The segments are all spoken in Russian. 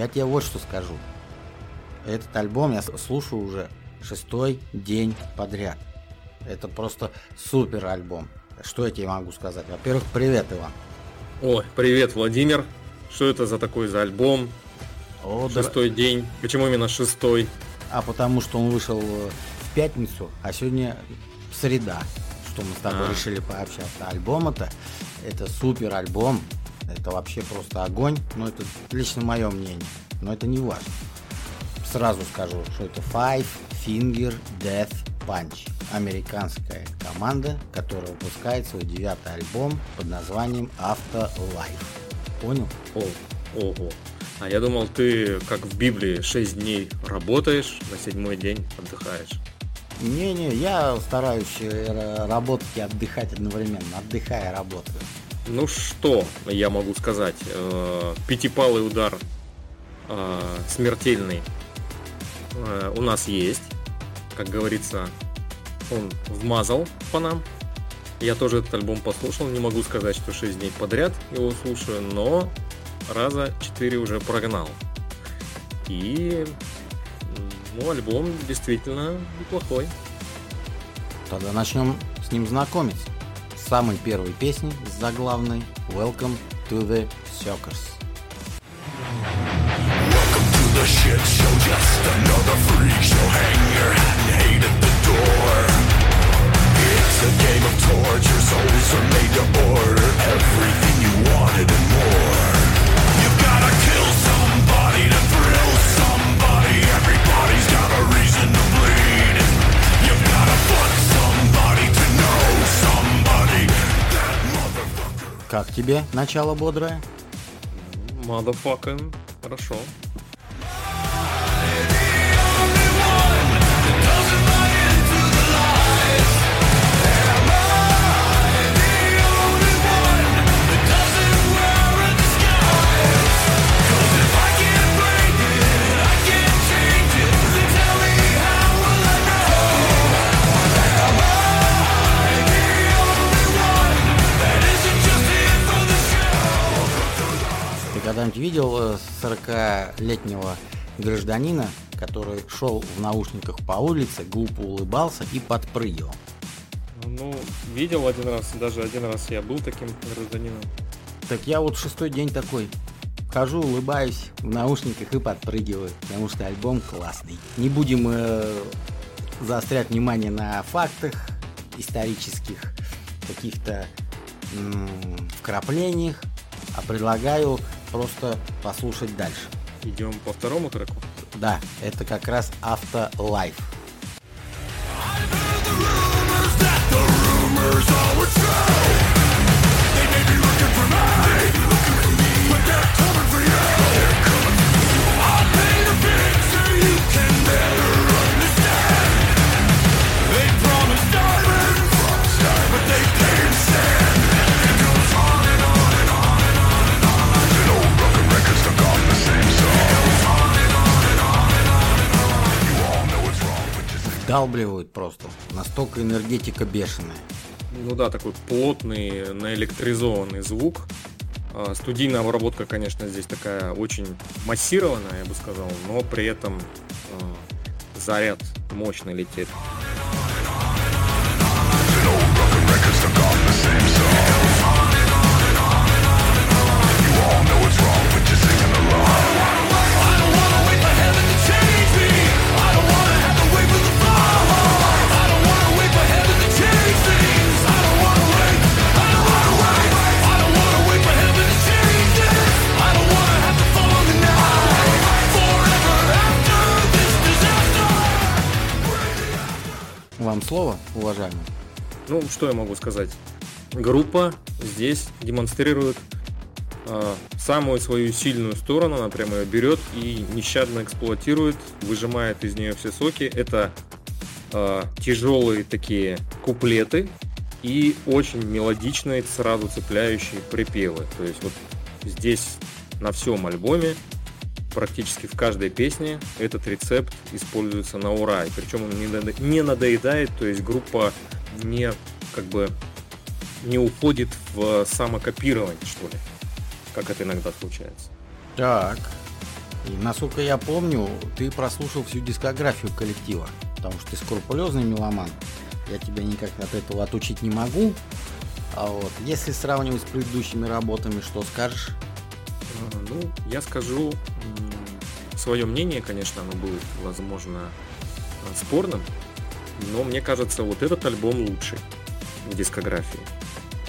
Я тебе вот что скажу. Этот альбом я слушаю уже шестой день подряд. Это просто супер альбом. Что я тебе могу сказать? Во-первых, привет, Иван. Ой, привет, Владимир. Что это за такой за альбом? О, шестой да... день. Почему именно шестой? А потому что он вышел э, в пятницу, а сегодня среда, что мы с тобой а. решили пообщаться. Альбом это, это супер альбом. Это вообще просто огонь. Но это лично мое мнение. Но это не важно. Сразу скажу, что это Five Finger Death Punch. Американская команда, которая выпускает свой девятый альбом под названием Afterlife. Понял? О, ого. А я думал, ты, как в Библии, 6 дней работаешь, на седьмой день отдыхаешь. Не-не, я стараюсь э, работать и отдыхать одновременно. Отдыхая, работаю. Ну что я могу сказать? Э, пятипалый удар э, смертельный у нас есть. Как говорится, он вмазал по нам. Я тоже этот альбом послушал. Не могу сказать, что 6 дней подряд его слушаю, но раза 4 уже прогнал. И ну, альбом действительно неплохой. Тогда начнем с ним знакомиться. Самой первой песни, с заглавной Welcome to the Circus. The shit show, just another freak show. Hang your hat and hate at the door. It's a game of torture, souls are made to order everything you wanted and more. Как тебе начало бодрое? Motherfucking хорошо. Видел 40-летнего э, гражданина, который шел в наушниках по улице, глупо улыбался и подпрыгивал? Ну, видел один раз, даже один раз я был таким гражданином. Так я вот шестой день такой. Хожу, улыбаюсь в наушниках и подпрыгиваю, потому что альбом классный. Не будем э, заострять внимание на фактах исторических, каких-то вкраплениях, а предлагаю просто послушать дальше. Идем по второму треку? Да, это как раз Автолайф. They вдалбливают просто. Настолько энергетика бешеная. Ну да, такой плотный, наэлектризованный звук. А, студийная обработка, конечно, здесь такая очень массированная, я бы сказал, но при этом а, заряд мощно летит. Слово, уважаемый. Ну, что я могу сказать? Группа здесь демонстрирует э, самую свою сильную сторону, она прямо ее берет и нещадно эксплуатирует, выжимает из нее все соки. Это э, тяжелые такие куплеты и очень мелодичные, сразу цепляющие припевы. То есть вот здесь на всем альбоме практически в каждой песне этот рецепт используется на ура. И причем он не надоедает, то есть группа не как бы не уходит в самокопирование, что ли, как это иногда случается. Так, И насколько я помню, ты прослушал всю дискографию коллектива, потому что ты скрупулезный меломан. Я тебя никак от этого отучить не могу. А вот, если сравнивать с предыдущими работами, что скажешь? А, ну, я скажу свое мнение, конечно, оно будет, возможно, спорным, но мне кажется, вот этот альбом лучший в дискографии.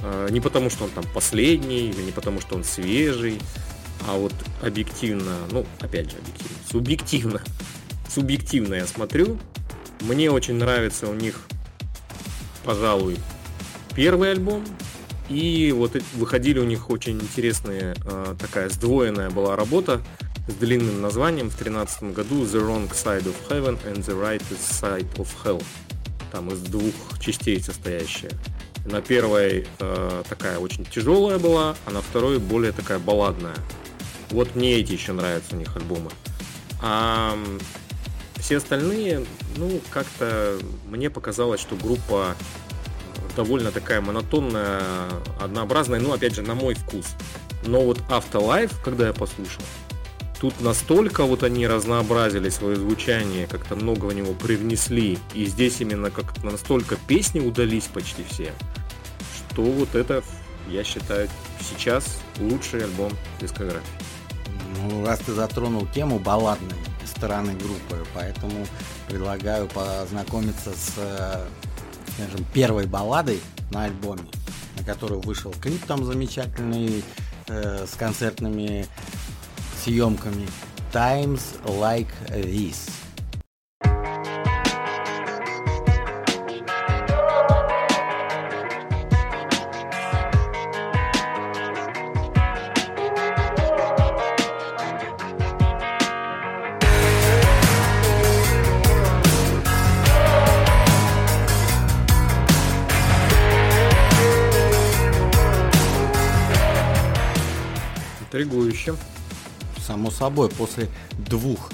А, не потому, что он там последний, или не потому, что он свежий, а вот объективно, ну, опять же, объективно, субъективно, субъективно я смотрю, мне очень нравится у них, пожалуй, первый альбом, и вот выходили у них очень интересная а, такая сдвоенная была работа с длинным названием в 2013 году The Wrong Side of Heaven and the Right Side of Hell. Там из двух частей состоящая. На первой э, такая очень тяжелая была, а на второй более такая балладная. Вот мне эти еще нравятся у них альбомы. А все остальные, ну, как-то мне показалось, что группа довольно такая монотонная, однообразная, ну, опять же, на мой вкус. Но вот Afterlife, когда я послушал, тут настолько вот они разнообразили свое звучание, как-то много в него привнесли, и здесь именно как настолько песни удались почти все, что вот это, я считаю, сейчас лучший альбом дискографии. Ну, раз ты затронул тему балладной стороны группы, поэтому предлагаю познакомиться с, скажем, первой балладой на альбоме, на которую вышел клип там замечательный, э, с концертными съемками Times Like This. Интригующе само собой, после двух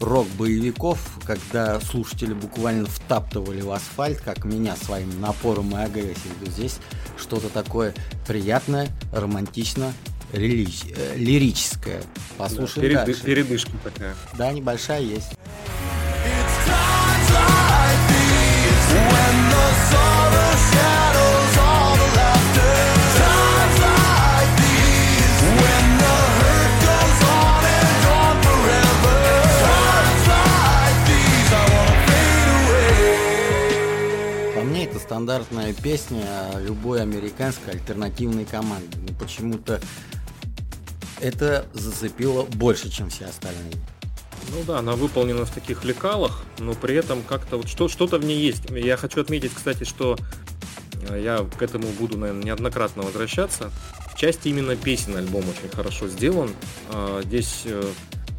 рок-боевиков, когда слушатели буквально втаптывали в асфальт, как меня своим напором и агрессией, то здесь что-то такое приятное, романтично, релич... э, лирическое. Послушаем да, перед... дальше. Передышка такая. Да, небольшая есть. Стандартная песня любой американской альтернативной команды. Но почему-то это зацепило больше, чем все остальные. Ну да, она выполнена в таких лекалах, но при этом как-то вот что, что-то в ней есть. Я хочу отметить, кстати, что э, я к этому буду, наверное, неоднократно возвращаться. В части именно песен альбом очень хорошо сделан. А, здесь э,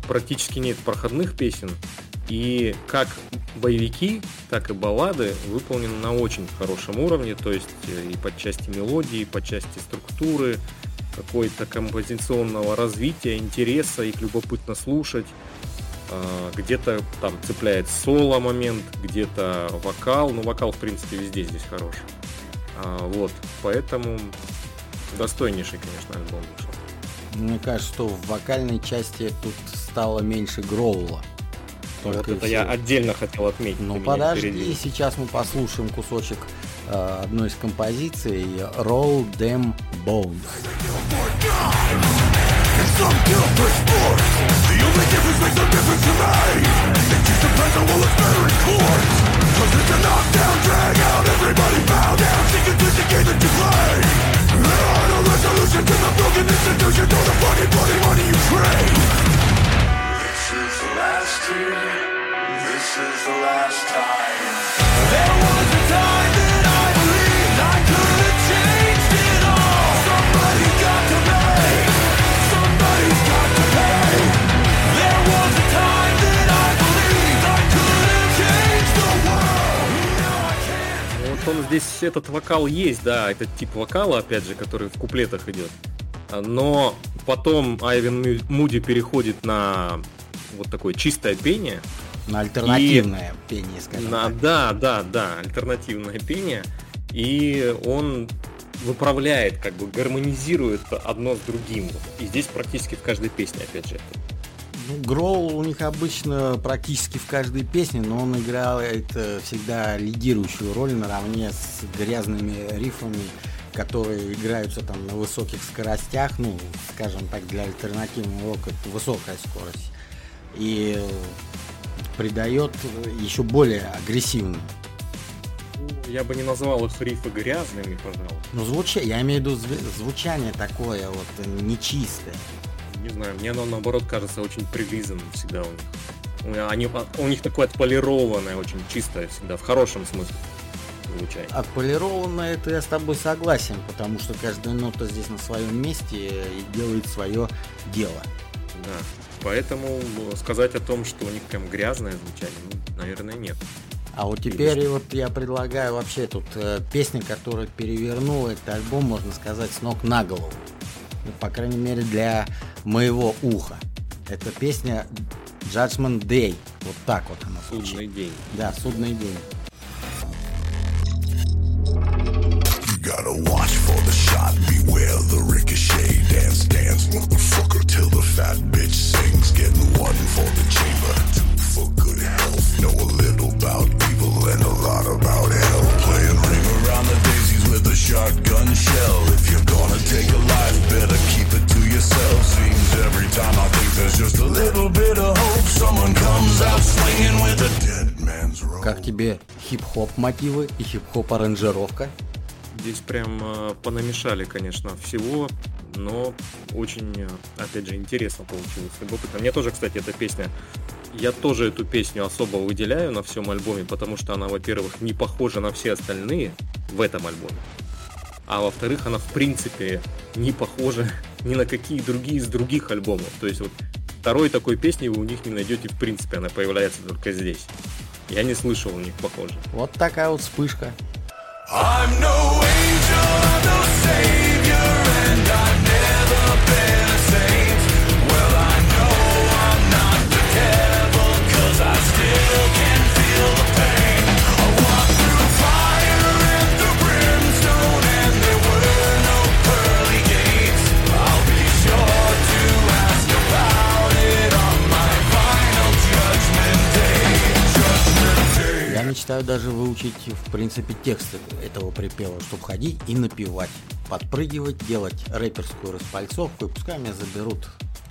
практически нет проходных песен. И как боевики, так и баллады выполнены на очень хорошем уровне, то есть э, и по части мелодии, и по части структуры, какой-то композиционного развития, интереса, их любопытно слушать. А, где-то там цепляет соло момент, где-то вокал, но вокал в принципе везде здесь хорош. А, вот, поэтому достойнейший, конечно, альбом. Мне кажется, что в вокальной части тут стало меньше гроула. Только вот это все. я отдельно хотел отметить. Ну подожди, сейчас мы послушаем кусочек э, одной из композиций Roll Them Bones. Resolution to the broken institution Or the fucking bloody money you trade он здесь этот вокал есть, да, этот тип вокала, опять же, который в куплетах идет. Но потом Айвен Муди переходит на вот такое чистое пение. На альтернативное и... пение, скажем на, так. Да, да, да, альтернативное пение. И он выправляет, как бы гармонизирует одно с другим. И здесь практически в каждой песне, опять же, Ну, Гроул у них обычно практически в каждой песне, но он играет всегда лидирующую роль наравне с грязными рифами, которые играются там на высоких скоростях, ну, скажем так, для альтернативного рока это высокая скорость. И придает еще более агрессивным. Я бы не назвал их рифы грязными, пожалуй. Ну, звуча... я имею в виду звучание такое вот нечистое. Не знаю, мне оно наоборот кажется очень прилизанным всегда у них. Они, у них такое отполированное, очень чистое всегда, в хорошем смысле звучание. Отполированное, это я с тобой согласен, потому что каждая нота здесь на своем месте и делает свое дело. Да, поэтому сказать о том, что у них прям грязное звучание, ну, наверное, нет. А вот теперь Или... вот я предлагаю вообще тут э, песня, которая перевернула этот альбом, можно сказать, с ног на голову. Ну, по крайней мере, для моего уха. Это песня Judgment Day. Вот так вот она звучит. Судный день. Да, судный день. Как тебе хип-хоп мотивы и хип-хоп аранжировка? Здесь прям э, понамешали, конечно, всего, но очень, э, опять же, интересно получилось. Любопытно. Мне тоже, кстати, эта песня я тоже эту песню особо выделяю на всем альбоме, потому что она, во-первых, не похожа на все остальные в этом альбоме. А во-вторых, она в принципе не похожа ни на какие другие из других альбомов. То есть вот второй такой песни вы у них не найдете в принципе, она появляется только здесь. Я не слышал у них похоже. Вот такая вот вспышка. I'm no angel, no savior, and I've never been мечтаю даже выучить, в принципе, текст этого припева, чтобы ходить и напевать, подпрыгивать, делать рэперскую распальцовку, и пускай меня заберут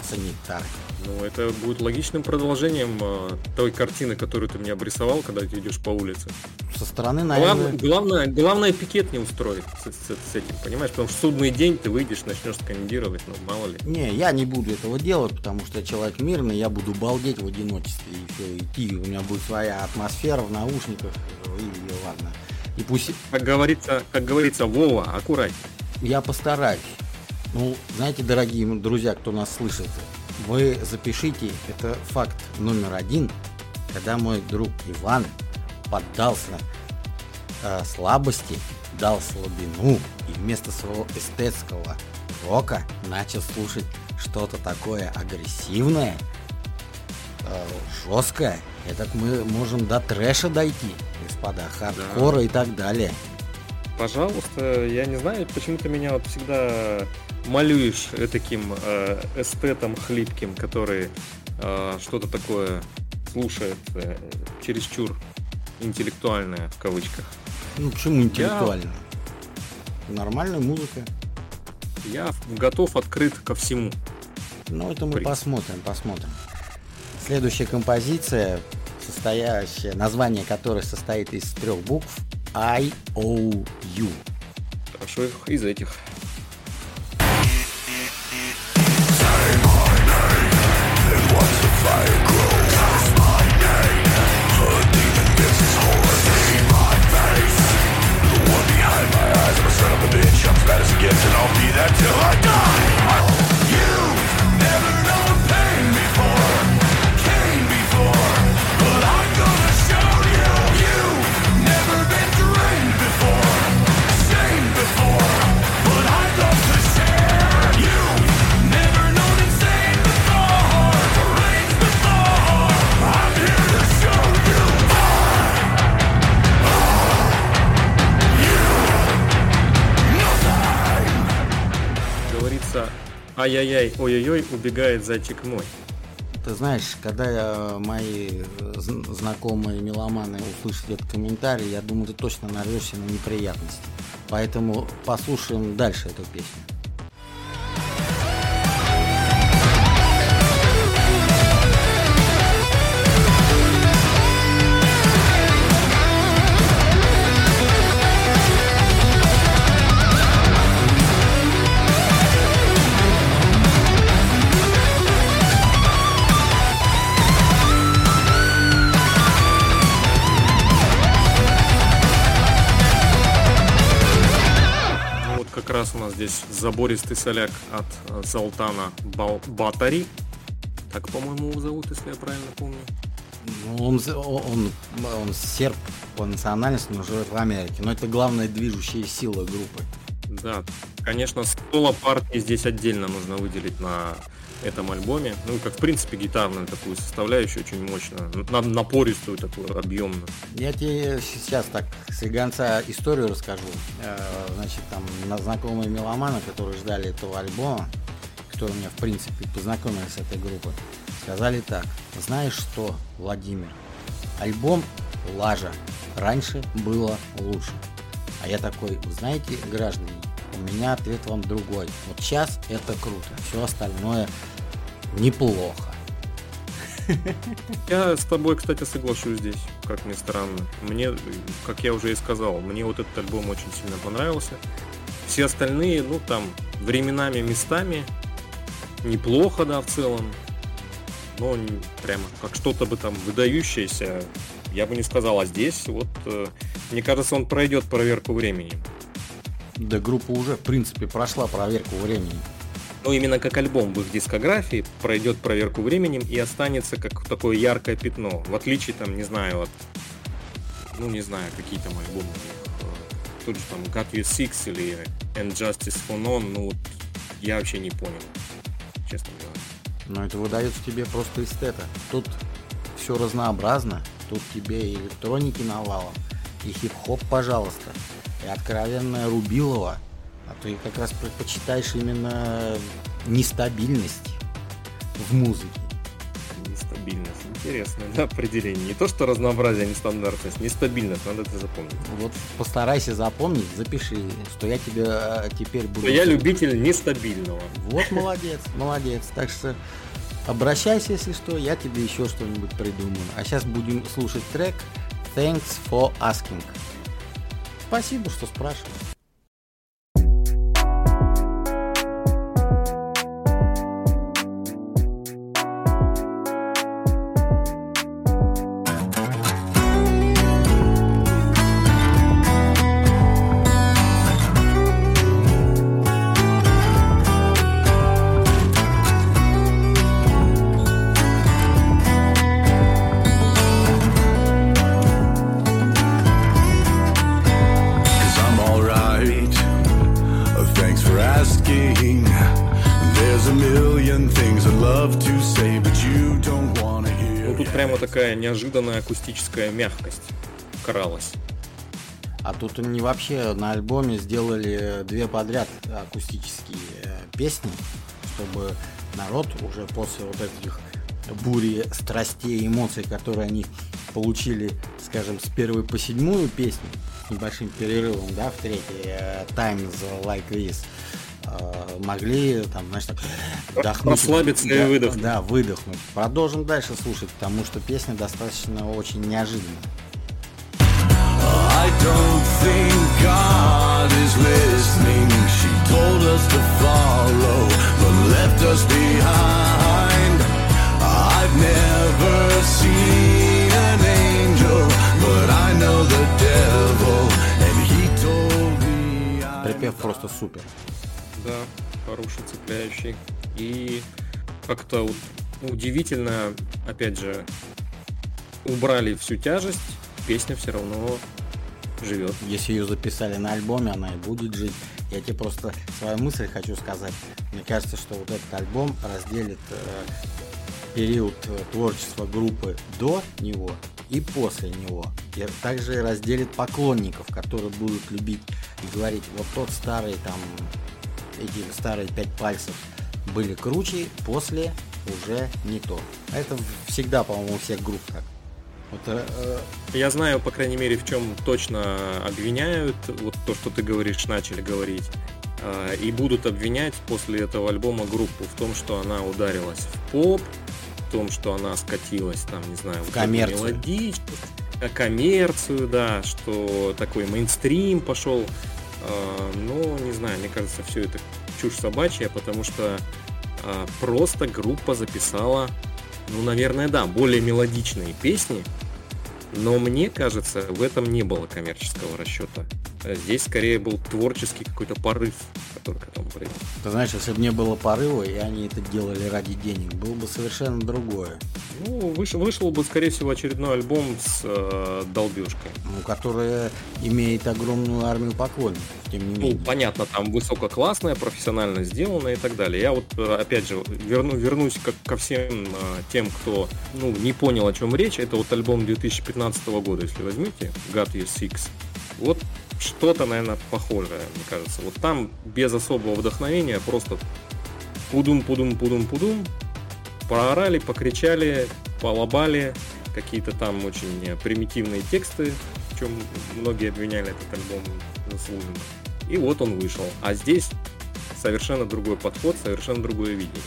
санитары. Ну, это будет логичным продолжением э, той картины, которую ты мне обрисовал, когда ты идешь по улице. Со стороны, наверное... Главное, главное, главное пикет не устроить с, с, с этим, понимаешь? Потому что в судный день ты выйдешь, начнешь скандировать, ну, мало ли. Не, я не буду этого делать, потому что я человек мирный, я буду балдеть в одиночестве и все, идти. У меня будет своя атмосфера в наушниках, и ладно. И пусть... Как говорится, как говорится, Вова, аккуратней. Я постараюсь. Ну, знаете, дорогие друзья, кто нас слышит, вы запишите, это факт номер один, когда мой друг Иван поддался э, слабости, дал слабину и вместо своего эстетского рока начал слушать что-то такое агрессивное, э, жесткое. Это мы можем до трэша дойти, господа, хардкора да. и так далее. Пожалуйста, я не знаю, почему ты меня вот всегда малюешь таким э, эстетом хлипким, который э, что-то такое слушает э, чересчур интеллектуальное в кавычках. Ну почему интеллектуально? Я... Нормальная музыка. Я готов открыт ко всему. Ну это мы При... посмотрим, посмотрим. Следующая композиция, состоящая, название которой состоит из трех букв I O U. Хорошо из этих. fire ай-яй-яй, ой-ой-ой, убегает зайчик мой. ты знаешь, когда э, мои э, зн- знакомые меломаны услышат этот комментарий, я думаю, ты точно нарвешься на неприятности. Поэтому послушаем дальше эту песню. Забористый соляк от э, Золтана Батари. Так, по-моему, его зовут, если я правильно помню. Ну, Он, он, он серб по национальности, но живет в Америке. Но это главная движущая сила группы. Да, конечно, соло партии здесь отдельно нужно выделить на этом альбоме. Ну, как, в принципе, гитарную такую составляющую очень мощно, на- напористую такую, объемную. Я тебе сейчас так с гонца историю расскажу. Э, Значит, там на знакомые меломаны, которые ждали этого альбома, которые меня, в принципе, познакомили с этой группой, сказали так. Знаешь что, Владимир, альбом Лажа раньше было лучше. А я такой, «Вы знаете, граждане, у меня ответ вам другой. Вот сейчас это круто, все остальное неплохо. Я с тобой, кстати, соглашусь здесь, как ни странно. Мне, как я уже и сказал, мне вот этот альбом очень сильно понравился. Все остальные, ну там, временами, местами неплохо, да, в целом. Но прямо как что-то бы там выдающееся, я бы не сказал. А здесь вот, э, мне кажется, он пройдет проверку временем. Да группа уже, в принципе, прошла проверку времени. Но именно как альбом в их дискографии пройдет проверку временем и останется как такое яркое пятно. В отличие, там, не знаю, от, ну, не знаю, какие там альбомы у них, э, тот же там Got You Six или And Justice for None, ну, вот, я вообще не понял, честно говоря. Но это выдается тебе просто эстета. Тут все разнообразно. Тут тебе и электроники навалом, и хип-хоп, пожалуйста, и откровенная Рубилова. А ты как раз предпочитаешь именно нестабильность в музыке. Нестабильность. Интересное да, определение. Не то, что разнообразие, а нестандартность. Нестабильность, надо это запомнить. Вот постарайся запомнить, запиши, что я тебе э, теперь буду... Что я любитель нестабильного. Вот молодец, молодец. Так что обращайся, если что, я тебе еще что-нибудь придумаю. А сейчас будем слушать трек Thanks for Asking. Спасибо, что спрашиваешь. Акустическая мягкость кралась. А тут они вообще на альбоме сделали две подряд акустические э, песни, чтобы народ уже после вот этих бури страстей и эмоций, которые они получили, скажем, с первой по седьмую песню, с небольшим перерывом, да, в третьей, э, Times Like This, могли там, знаешь, так вдохнуть. Расслабиться и Да, выдохнуть. Да, выдохнуть. Продолжим дальше слушать, потому что песня достаточно очень неожиданная. I don't think God is listening. She told us to follow, but left us behind. I've never seen an angel, but I know the devil, and he told me I Припев просто супер. Да, хороший, цепляющий. И как-то удивительно, опять же, убрали всю тяжесть, песня все равно живет. Если ее записали на альбоме, она и будет жить. Я тебе просто свою мысль хочу сказать. Мне кажется, что вот этот альбом разделит э, период э, творчества группы до него и после него. И также разделит поклонников, которые будут любить и говорить, вот тот старый там, эти старые пять пальцев были круче после уже не то. Это всегда, по-моему, у всех групп так. Вот, э, Я знаю, по крайней мере, в чем точно обвиняют, вот то, что ты говоришь, начали говорить, а, и будут обвинять после этого альбома группу в том, что она ударилась в поп, в том, что она скатилась, там, не знаю, В коммерцию. э, коммерцию, да, что такой мейнстрим пошел. Ну, не знаю, мне кажется, все это чушь собачья, потому что а, просто группа записала, ну, наверное, да, более мелодичные песни, но мне кажется, в этом не было коммерческого расчета. Здесь скорее был творческий какой-то порыв, к этому привел. ты знаешь, если бы не было порыва, и они это делали ради денег, было бы совершенно другое. Ну, вышел, вышел бы, скорее всего, очередной альбом с э, долбежкой. Ну, которая имеет огромную армию поклонников, тем не Ну, менее. понятно, там высококлассная, профессионально сделано и так далее. Я вот, э, опять же, верну, вернусь ко, ко всем э, тем, кто ну, не понял, о чем речь. Это вот альбом 2015 года, если возьмете, Got You Six. Вот что-то, наверное, похожее, мне кажется. Вот там без особого вдохновения просто пудум, пудум, пудум, пудум, проорали, покричали, полобали, какие-то там очень э, примитивные тексты, в чем многие обвиняли этот альбом заслуженно. И вот он вышел. А здесь совершенно другой подход, совершенно другое видение.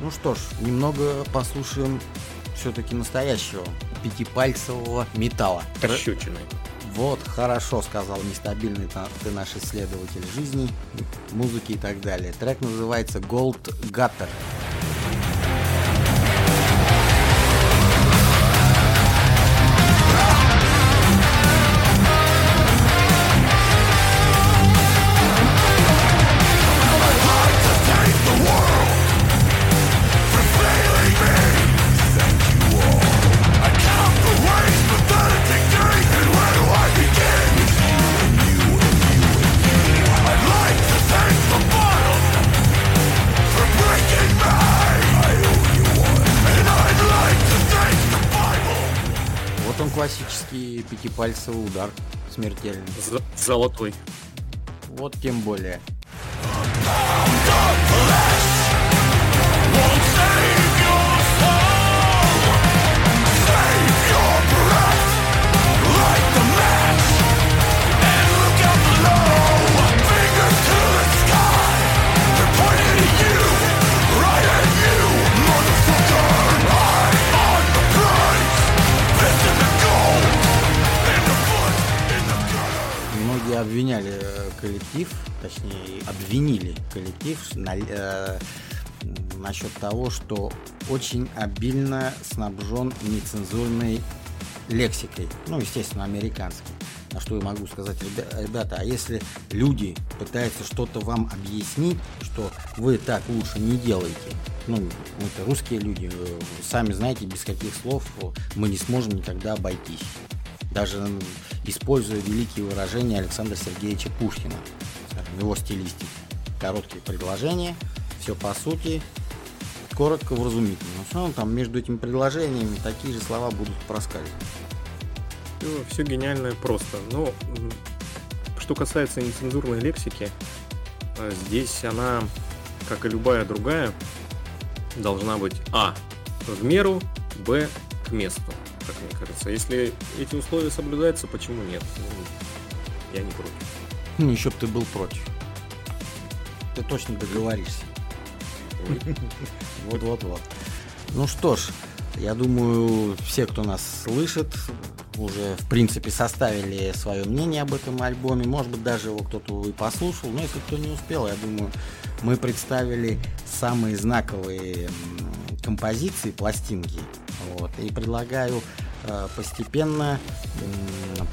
Ну что ж, немного послушаем все-таки настоящего пятипальцевого металла. Пощечиной. Вот, хорошо сказал нестабильный та- ты наш исследователь жизни, музыки и так далее. Трек называется Gold Gutter. Классический пятипальцевый удар смертельный. За- Золотой. Вот тем более. Обвиняли э, коллектив, точнее обвинили коллектив на- э, насчет того, что очень обильно снабжен нецензурной лексикой, ну, естественно, американской. На что я могу сказать, «Ребя- ребята, а если люди пытаются что-то вам объяснить, что вы так лучше не делаете, ну, это русские люди, э, сами знаете, без каких слов э, мы не сможем никогда обойтись. Даже используя великие выражения Александра Сергеевича Пушкина, его стилистики. Короткие предложения, все по сути, коротко, вразумительно. Но все равно там между этими предложениями такие же слова будут проскальзывать. Все, гениальное просто. Но м, что касается нецензурной лексики, э, здесь она, как и любая другая, должна быть А. В меру, Б. К месту, как мне кажется. Если эти условия соблюдаются, почему нет? Ну, я не против. Ну, еще бы ты был против. Ты точно договоришься. Вот-вот-вот. Ну что ж, я думаю, все, кто нас слышит, уже, в принципе, составили свое мнение об этом альбоме. Может быть, даже его кто-то и послушал. Но если кто не успел, я думаю, мы представили самые знаковые композиции, пластинки. Вот. И предлагаю э, постепенно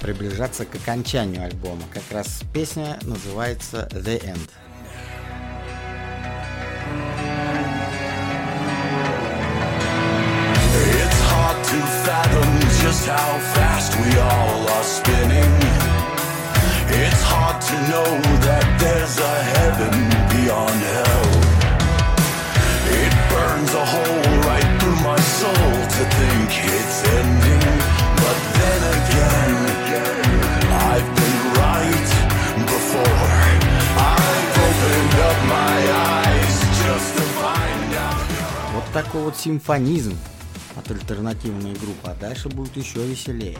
приближаться к окончанию альбома. Как раз песня называется The End. It's hard to fathom just how fast we all are spinning. It's hard to know that there's a heaven beyond hell. It burns a hole to think it's ending. But then again, I've been right before. I've opened up my eyes just to find out. такой вот симфонизм от альтернативной группы, а дальше будет еще веселее.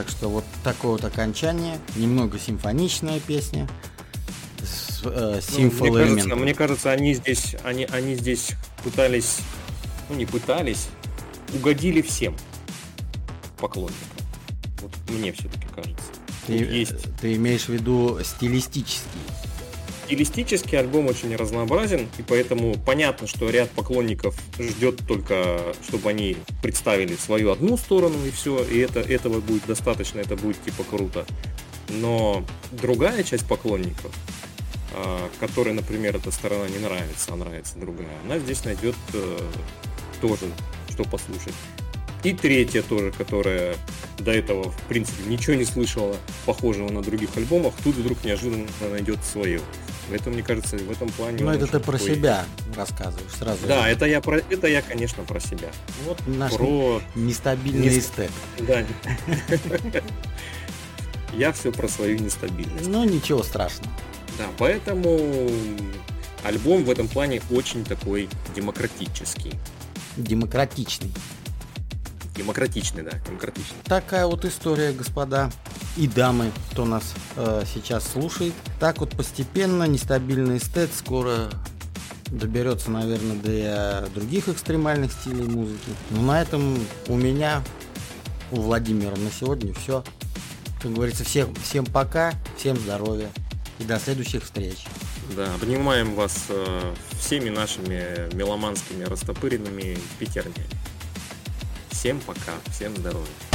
Так что вот такое вот окончание, немного симфоничная песня с э, Ну, мне, кажется, мне кажется, они здесь, они, они здесь пытались, ну не пытались, угодили всем поклонникам. Вот мне все-таки кажется. Ты, Тут есть ты имеешь в виду стилистический? Стилистически альбом очень разнообразен, и поэтому понятно, что ряд поклонников ждет только, чтобы они представили свою одну сторону и все, и это, этого будет достаточно, это будет типа круто. Но другая часть поклонников, а, которой, например, эта сторона не нравится, а нравится другая, она здесь найдет э, тоже, что послушать. И третья тоже, которая до этого, в принципе, ничего не слышала похожего на других альбомах, тут вдруг неожиданно найдет свое. Это, мне кажется, в этом плане... Ну это ты про такой- себя рассказываешь сразу. Да, это я, про, это я, конечно, про себя. Вот Наш про... нестабильный не- эстет. Да. Я все про свою нестабильность. Ну ничего страшного. Да, поэтому альбом в этом плане очень такой демократический. Демократичный. Демократичный, да, демократичный. Такая вот история, господа и дамы, кто нас э, сейчас слушает. Так вот постепенно нестабильный эстет скоро доберется, наверное, до других экстремальных стилей музыки. Но на этом у меня, у Владимира на сегодня все. Как говорится, всем, всем пока, всем здоровья и до следующих встреч. Да, обнимаем вас э, всеми нашими меломанскими растопыренными пятернями. Всем пока, всем здоровья.